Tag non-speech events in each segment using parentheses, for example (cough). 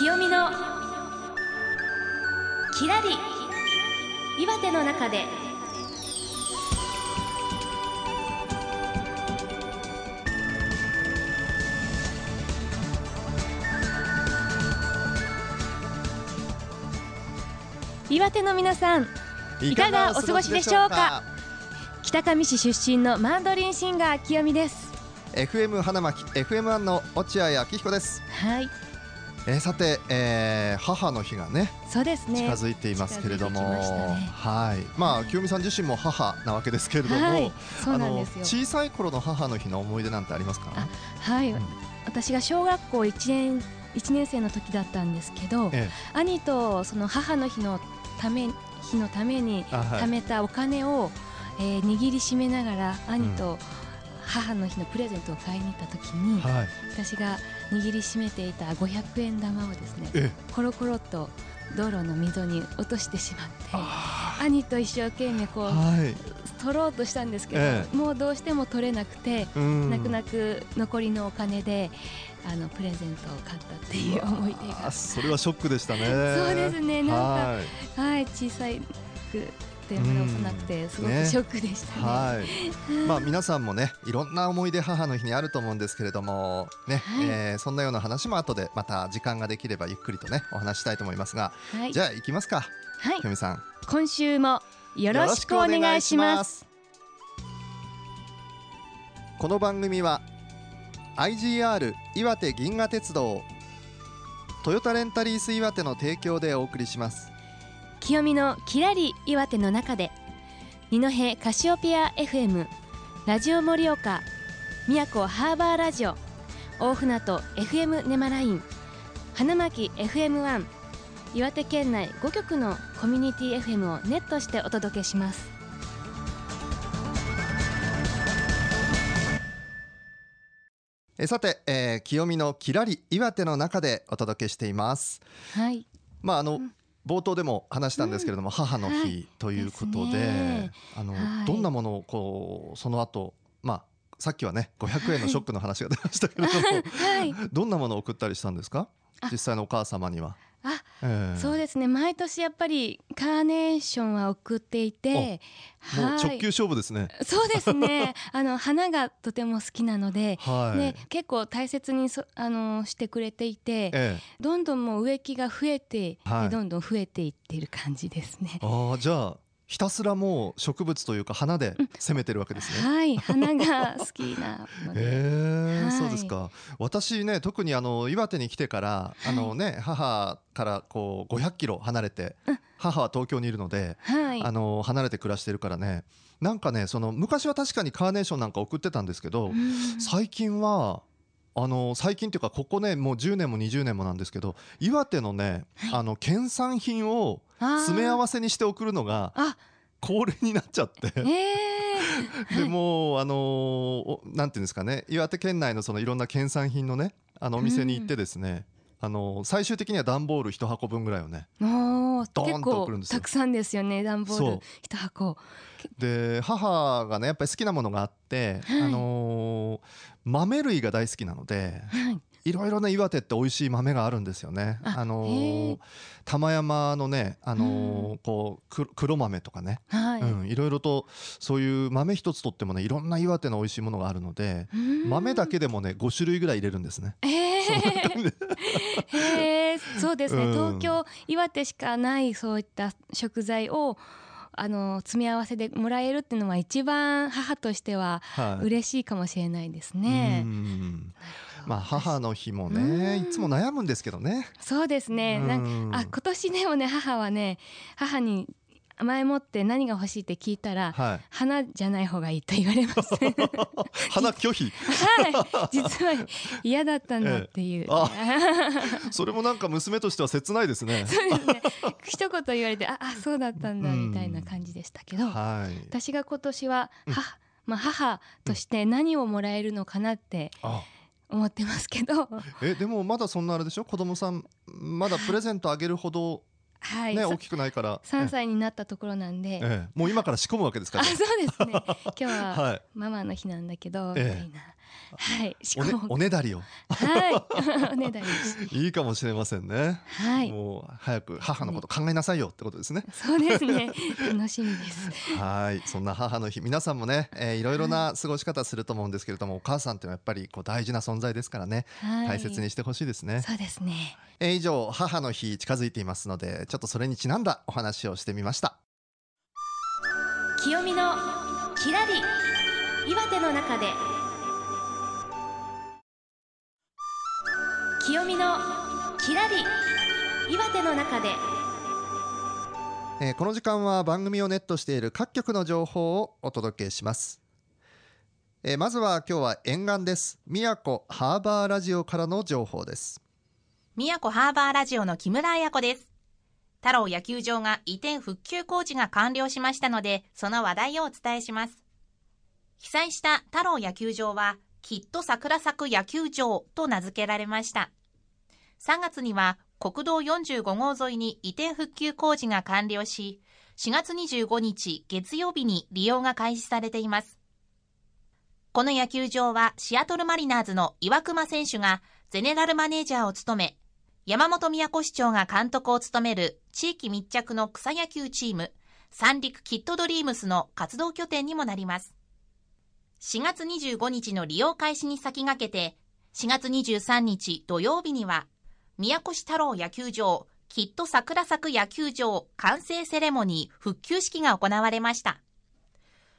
清美のきらり岩手の中で。岩手の皆さんいかがお過ごしでしょうか？北上市出身のマンドリンシンガー清美です。FM 花巻 FM1 の落合明彦です、はいえーさて、えー母の日がねそうですね。近づいていますけれども、ね。はい。まあ清美さん自身も母なわけですけれども、はい。そうあのなんですよ。小さい頃の母の日の思い出なんてありますか？あはい、うん。私が小学校1年一年生の時だったんですけど、え兄とその母の日のため日のために貯めたお金を、えー握りしめながら兄と母の日のプレゼントを買いに行った時に、はい。私が握りしめていた500円玉をですねえコロコロっと道路の溝に落としてしまってあ兄と一生懸命こうーはい。取ろうとしたんですけど、えもうどうしても取れなくてうん。泣く泣く残りのお金であのプレゼントを買ったっていう思い出あがそれはショックでしたね。(laughs) そうですね。なんかはい。はい小さいくてまだ幼くてすごくね。ショックでしたね。はい、(laughs) まあ皆さんもねいろんな思い出母の日にあると思うんですけれどもね、はい。えーそんなような話も後でまた時間ができればゆっくりとねお話ししたいと思いますが、はい。じゃあ行きますか。はい。ひよみさん。今週もよろしくお願いします。この番組は IGR 岩手銀河鉄道トヨタレンタリース岩手の提供でお送りします清美のきらり岩手の中で二戸カシオペア FM ラジオ盛岡宮古ハーバーラジオ大船渡 FM ネマライン花巻 FM1 岩手県内5局のコミュニティ FM をネットしてお届けします。えーさて、えー清美のきらり岩手の中でお届けしています。はい。まああの、うん冒頭でも話したんですけれども、母のはい日ということで,、あのはい。どんなものをこうその後まあさっきはね500円のショックの話が出ましたけれども、はい。どんなものを送ったりしたんですか？あ。実際のお母様には。そうですね毎年やっぱりカーネーションは送っていて直球勝負ですね。そうですね (laughs) あの花がとても好きなので、はい。ね、結構大切にそあのしてくれていてええどんどんもう植木が増えて、はいでどんどん増えていっている感じですね。ああじゃあひたすらもう植物というか花で攻めてるわけですね。はい。花が好きなのえ、(laughs) はい。そうですか。私ね特にあの岩手に来てから、い。あのね母からこう500キロ離れて、母は東京にいるので、はい。あの離れて暮らしてるからね。なんかねその昔は確かにカーネーションなんか送ってたんですけど、うん。最近はあの最近っていうかここねもう10年も20年もなんですけど岩手のね、あの県産品を詰め合わせにして送るのがあ恒例になっちゃって。えー、(laughs) でもうあのなんていうんですかね岩手県内のそのいろんな県産品のねあのお店に行ってですね、あのー最終的には段ボール一箱分ぐらいをね結構たくさんですよね段ボール一箱。で母がねやっぱり好きなものがあって、はい。あのー豆類が大好きなのではい。いろいろね岩手って美味しい豆があるんですよね。あのへー。ー玉山のね、あのーこうく黒豆とかね、はい、うん、いろいろとそういう豆一つとってもねいろんな岩手の美味しいものがあるのでうん。豆だけでもね5種類ぐらい入れるんですね。えー、へーそうですね、うん。東京岩手しかないそういった食材をあの詰め合わせでもらえるっていうのは一番母としてははい。嬉しいかもしれないですね。う。ん。まあ母の日もうねん。いつも悩むんですけどね。そうですね。なんうん。あ今年でもね母はね母に前もって何が欲しいって聞いたら、はい。花じゃない方がいいと言われました。(laughs) 花拒否。はい、実は嫌だったんだっていう。え (laughs) あそれもなんか娘としては切ないですね。そうですね。(laughs) 一言言われて、あ、あ、そうだったんだうんみたいな感じでしたけど、はい。私が今年はうん母、まあ母として何をもらえるのかなってあ、思ってますけど、えでもまだそんなあれでしょ？子供さんまだプレゼントあげるほどはい、ね、さ大きくないから。3歳になったところなんで、ええ。ええ。もう今から仕込むわけですかあらそうですね。(laughs) 今日ははい。ママの日なんだけど、ええ。みたいなはい。おねおねだりを。はい。(laughs) おねだりいいかもしれませんね、はい。もう早く母のこと考えなさいよってことですね。そうですね。(laughs) 楽しみです。はい。そんな母の日皆さんもね、えー、いろいろな過ごし方すると思うんですけれども、お母さんってやっぱりこう大事な存在ですからね、はい。大切にしてほしいですね。そうですね。えー以上母の日近づいていますのでちょっとそれにちなんだお話をしてみました。清美のきらり岩手の中で清美のきらり岩手の中で。えーこの時間は番組をネットしている各局の情報をお届けします、えーまずは今日は沿岸です。宮古ハーバーラジオからの情報です。宮古ハーバーラジオの木村彩子です。太郎野球場が移転復旧工事が完了しましたので、その話題をお伝えします。被災した太郎野球場は、きっと桜咲く野球場と名付けられました。3月には国道45号沿いに移転復旧工事が完了し、4月25日月曜日に利用が開始されています。この野球場はシアトルマリナーズの岩隈選手がゼネラルマネージャーを務め、山本都市長が監督を務める地域密着の草野球チーム、三陸キッドドリームスの活動拠点にもなります。4月25日の利用開始に先駆けて、4月23日土曜日には、宮古市太郎野球場、きっと桜咲く野球場完成セレモニー復旧式が行われました。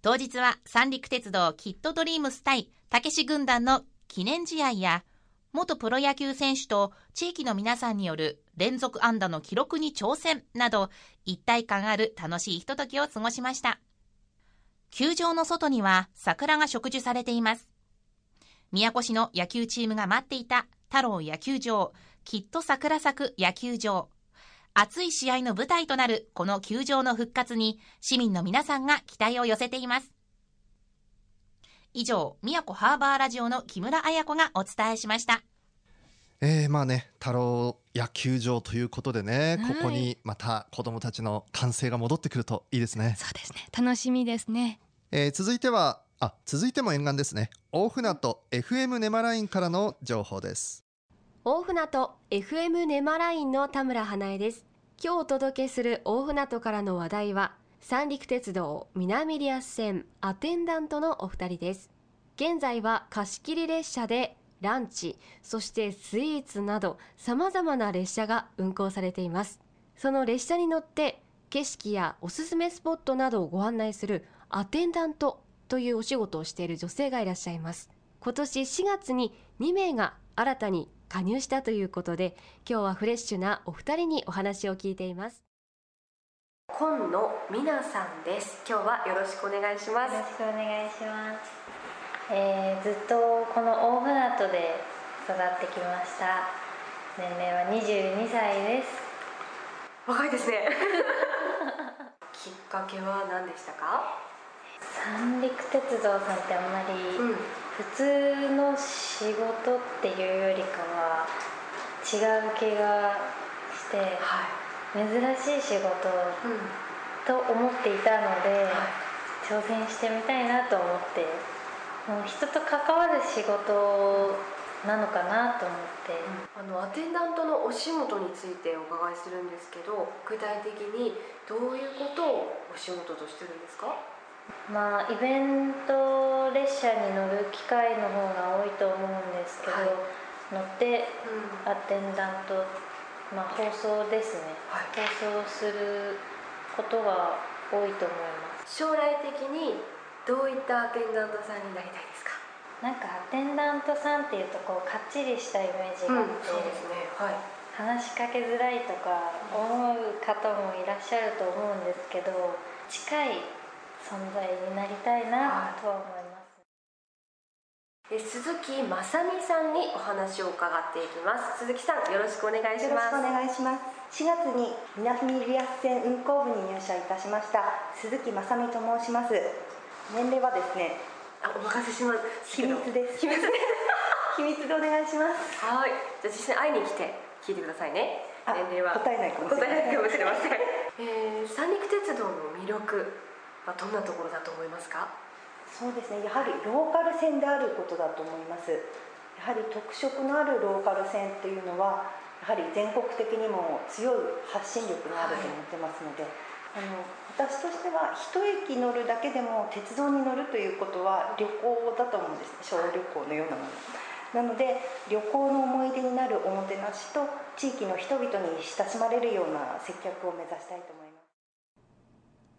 当日は三陸鉄道キッドドリームス対たけし軍団の記念試合や、元プロ野球選手と地域の皆さんによる連続安打の記録に挑戦など一体感ある楽しいひとときを過ごしました。球場の外には桜が植樹されています。宮古市の野球チームが待っていた太郎野球場、きっと桜咲く野球場。熱い試合の舞台となるこの球場の復活に市民の皆さんが期待を寄せています。以上、宮古ハーバーラジオの木村彩子がお伝えしました。えー、まあね太郎野球場ということでね、はい。ここにまた子どもたちの歓声が戻ってくるといいですね、そうですね。楽しみですね。えー続いてはあ続いても沿岸ですね。大船渡 FM ネマラインからの情報です。大船渡 FM ネマラインの田村花江です。今日お届けする大船渡からの話題は三陸鉄道南リアス線アテンダントのお二人です。現在は貸し切り列車でランチそしてスイーツなどさまざまな列車が運行されています。その列車に乗って景色やおすすめスポットなどをご案内するアテンダントというお仕事をしている女性がいらっしゃいます。今年4月に2名が新たに加入したということで今日はフレッシュなお二人にお話を聞いています。今野美奈さんです。今日はよろしくお願いしまよろしくお願いします。えーずっとこの大船渡で育ってきました。年齢は22歳です。若いですね。(laughs) きっかけは何でしたか？三陸鉄道さんってあんまりうん。普通の仕事っていうよりかは違う気がしては珍しい仕事い、うん。と思っていたのでは挑戦してみたいなと思って人と関わる仕事なのかなと思って。あのアテンダントのお仕事についてお伺いするんですけど具体的にどういうことをお仕事としてるんですか？まあイベント列車に乗る機会の方が多いと思うんですけど、はい。乗ってうん。アテンダント、まあ、放送ですね、はい。放送することが多いと思います。将来的にどういったアテンダントさんになりたいですか？なんかアテンダントさんっていうとこうかっちりしたイメージがあって、ねはい話しかけづらいとか思う方もいらっしゃると思うんですけど近い存在になりたいなとは思います。え鈴木まさみさんにお話を伺っていきます鈴木さんよろしくお願いしよろしくおます願いします。4月に南リアス線運行部に入社いたしました鈴木まさみと申します。年齢はですね、あお任せします。秘密です。秘密ね秘密で。お願いします。はい。じゃあ実際に会いに来て聞いてくださいね。あ年齢は。答えないかもしれません、(laughs) えー、三陸鉄道の魅力はどんなところだと思いますか？そうですね。やはりローカル線であることだと思います。やはり特色のあるローカル線っていうのはやはり全国的にも強い発信力があると思ってますので、あの私としては一駅乗るだけでも鉄道に乗るということは旅行だと思うんです小旅行のようなもの。なので旅行の思い出になるおもてなしと地域の人々に親しまれるような接客を目指したいと思います。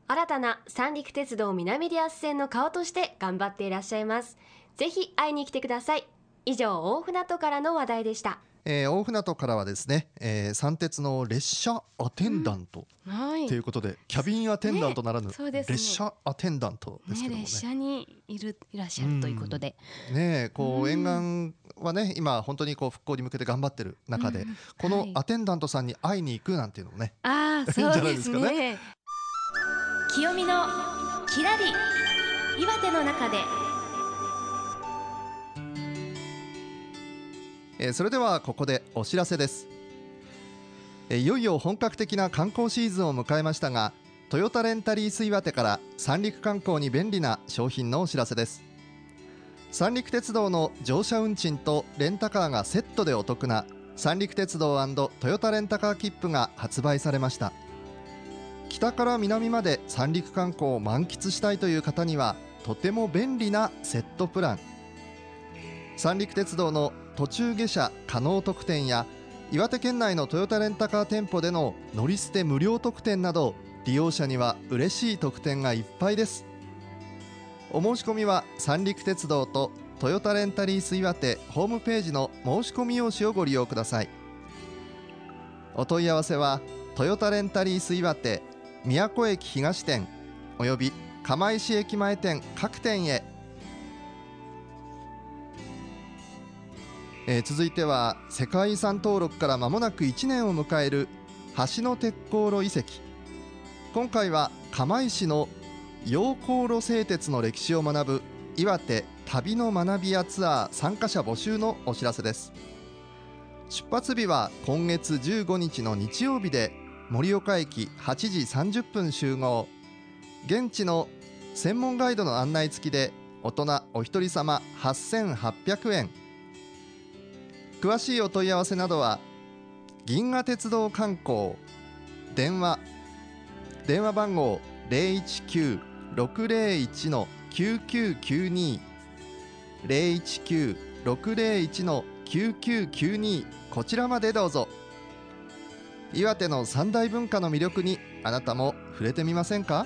新たな三陸鉄道南リアス線の顔として頑張っていらっしゃいます。ぜひ会いに来てください。以上大船渡からの話題でした。えー大船渡からはですね、えー、三鉄の列車アテンダントはい。ということで、キャビンアテンダントならぬ、そうですね。列車アテンダントですけどもね。ね列車にいるいらっしゃるということで、ねえこう、うん。沿岸はね今本当にこう復興に向けて頑張ってる中で、うん。このはい。アテンダントさんに会いに行くなんていうのもね、ああそうでないですね。清見のきらり岩手の中でえーそれではここでお知らせです、えーいよいよ本格的な観光シーズンを迎えましたがトヨタレンタリース岩手から三陸観光に便利な商品のお知らせです。三陸鉄道の乗車運賃とレンタカーがセットでお得な三陸鉄道トヨタレンタカー切符が発売されました。北から南まで三陸観光を満喫したいという方にはとても便利なセットプラン。三陸鉄道の途中下車可能特典や岩手県内のトヨタレンタカー店舗での乗り捨て無料特典など利用者には嬉しい特典がいっぱいです。お申し込みは三陸鉄道とトヨタレンタリース岩手ホームページの申し込み用紙をご利用ください。お問い合わせはトヨタレンタリース岩手宮古駅東店および釜石駅前店各店へえー続いては世界遺産登録から間もなく1年を迎える橋の鉄航路遺跡。今回は釜石の陽光路製鉄の歴史を学ぶ岩手旅の学びやツアー参加者募集のお知らせです。出発日は今月15日の日曜日で盛岡駅8時30分集合。現地の専門ガイドの案内付きで大人お一人様8800円。詳しいお問い合わせなどは銀河鉄道観光電話電話番号019-601の9992 019-601の9992こちらまでどうぞ。岩手の三大文化の魅力にあなたも触れてみませんか？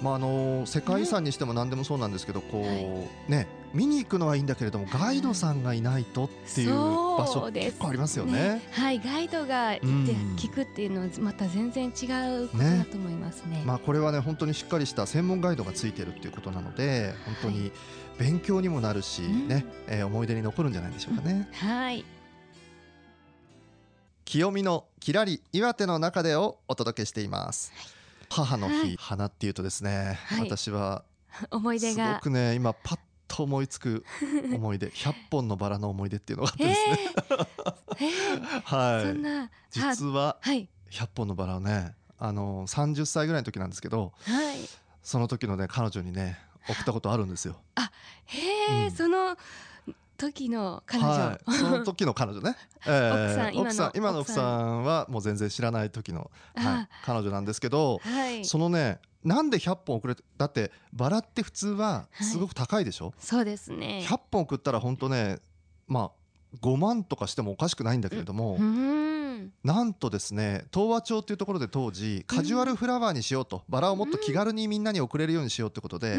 まああの世界遺産にしても何でもそうなんですけどこう、はい。ね見に行くのはいいんだけれどもガイドさんがいないとっていう場所結構ありますよね。はいガイドがいてうん。聞くっていうのはまた全然違うことだと思いますね。まあこれはね本当にしっかりした専門ガイドがついてるっていうことなので本当に勉強にもなるしうん。ね、えー思い出に残るんじゃないでしょうかね。はい。清見のきらり岩手の中でをお届けしています。母の日、はい。花っていうとですね、はい。私は (laughs) 思い出すごがくね今パッと思いつく思い出 (laughs) 100本のバラの思い出っていうのがあってですね、えー。(laughs) えはい。ーそんな実ははい。100本のバラをねあの30歳ぐらいの時なんですけどはい。その時のね彼女にね送ったことあるんですよ。へえ、うん。その時の彼女、はい、その時の彼女ね、(laughs) え奥さん今の奥さん今の奥さんはもう全然知らない時の、はい、彼女なんですけど、はい。そのねなんで100本送れてだってバラって普通はすごく高いでしょ、そうですね。100本送ったら本当ねまあ5万とかしてもおかしくないんだけれども、うーんなんとですね東和町っていうところで当時カジュアルフラワーにしようと、バラをもっと気軽にみんなに送れるようにしようってことで、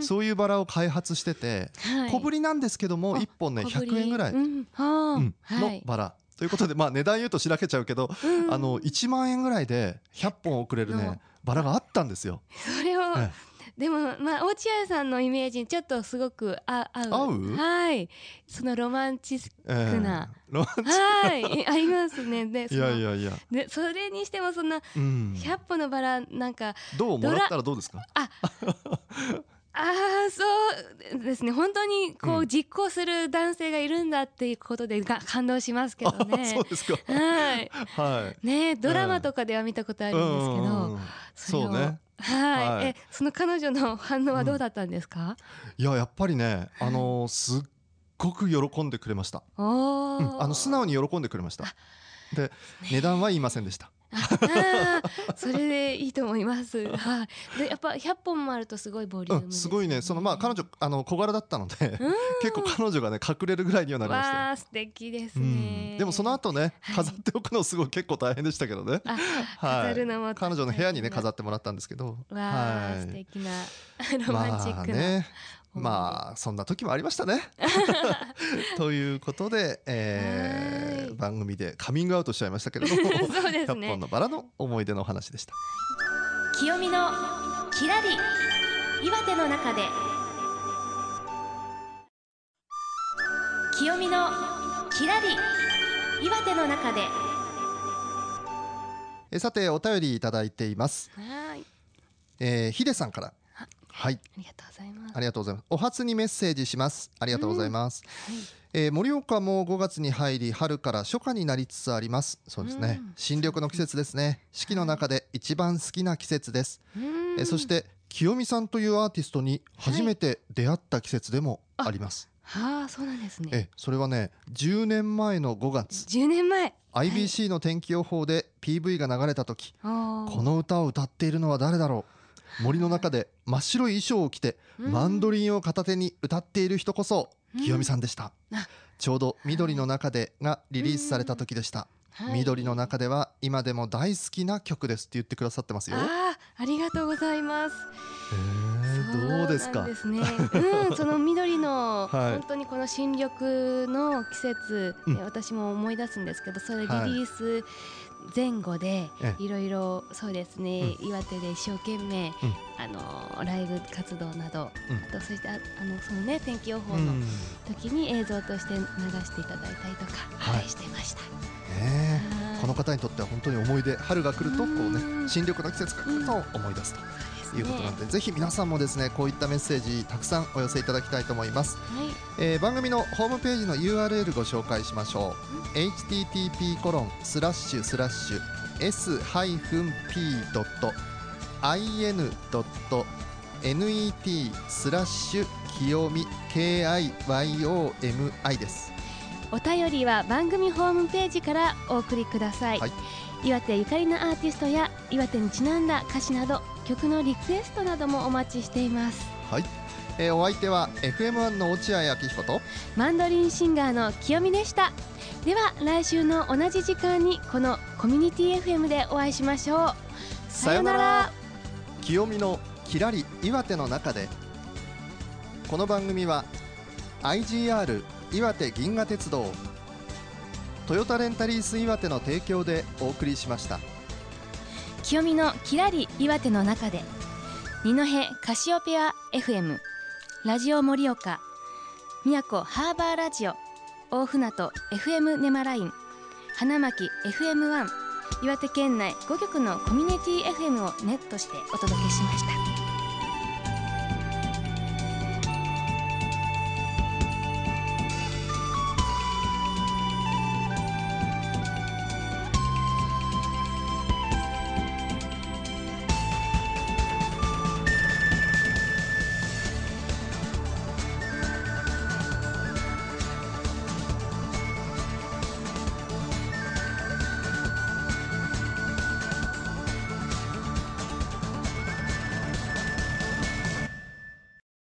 そういうバラを開発してて、はい。小ぶりなんですけどもあ1本ね小ぶり。100円ぐらい、のバラ。ということで、まあ、値段言うとしらけちゃうけど、うん。あの1万円ぐらいで100本送れるねのバラがあったんですよ。それを、えでもまあ落合さんのイメージにちょっとすごくあ合う。はい。そのロマンチスええ少な。(laughs) ロマンチはい。合いますね。でそいのやいやいや、でそれにしてもそんなうん、100本のバラなんかどう？もらったらどうですか？ああそうですね。本当にこううん。実行する男性がいるんだっていうことでが感動しますけどあねそうですか。はい。はい。ねドラマとかでは見たことあるんですけど、そうねはい、はい。えその彼女の反応はどうだったんですか、いややっぱりねあのすっごく喜んでくれました、うん。あの素直に喜んでくれました。で値段は言いませんでした (laughs) あーそれでいいと思います。はい。でやっぱ100本もあるとすごいボリュームうん、ですごいね。そのまあ彼女あの小柄だったのでうん。結構彼女がね隠れるぐらいにはなりました素敵ですうねん。でもその後ねはい。飾っておくのすごい結構大変でしたけどね、(laughs) あはい。彼女の部屋にね飾っってもらったんですけど。わあ、はい素敵なロマンチックな、まあね。まあそんな時もありましたね。(laughs) ということで、えーはい番組でカミングアウトしちゃいましたけれども (laughs) そうです100ね本のバラの思い出のお話でした。清見のきらり岩手の中で清見のきらり岩手の中でえーさてお便りいただいています。はいえー、ヒデさんから。はい、ありがとうございます。ありがとうございます。お初にメッセージします。ありがとうございます。はいえー盛岡も5月に入り春から初夏になりつつあります。そうですね。うん新緑の季節ですね。四季の中で一番好きな季節です。うんえーそして清美さんというアーティストに初めて出会った季節でもあります。はあそうなんですね。えそれはね10年前の5月10年前 IBC の天気予報で PV が流れた時、ここの歌を歌っているのは誰だろう森の中で真っ白い衣装を着てマンドリンを片手に歌っている人こそうん。清美さんでした、あ。ちょうど「緑の中で」がリリースされた時でした、緑の中では今でも大好きな曲ですって言ってくださってますよ。ああありがとうございます。えーどうですか？ですね。うん、(laughs) その緑の、はい。本当にこの新緑の季節、うん。え私も思い出すんですけど、それリリはいース前後でえいろいろそうですね、岩手で一生懸命、うん。あのライブ活動など、うん。あとそしてああのそのね天気予報のうん。ね時に映像として流していただいたりとか、はい。はい、してました。え。はい。この方にとっては本当に思い出春が来るとこううん。ね新緑の季節が来ると思い出すということなんで、ぜひ皆さんもですねこういったメッセージたくさんお寄せいただきたいと思います、はい、えー番組のホームページの URL ご紹介しましょう。http コロンスラッシュスラッシュ s-p.in.net スラッシュ清見 KIYOMI です。お便りは番組ホームページからお送りください、はい岩手ゆかりのアーティストや岩手にちなんだ歌詞など曲のリクエストなどもお待ちしています。はい、えーお相手は FM1 の落合明彦とマンドリンシンガーの清美でした。では来週の同じ時間にこのコミュニティ FM でお会いしましょう。さようなら。清見のきらり岩手の中でこの番組は IGR 岩手銀河鉄道トヨタレンタリース岩手の提供でお送りしました。清美のきらり岩手の中で二戸カシオペア FM ラジオ盛岡宮古ハーバーラジオ大船渡 FM ネマライン花巻 FM1 岩手県内5局のコミュニティ FM をネットしてお届けしました。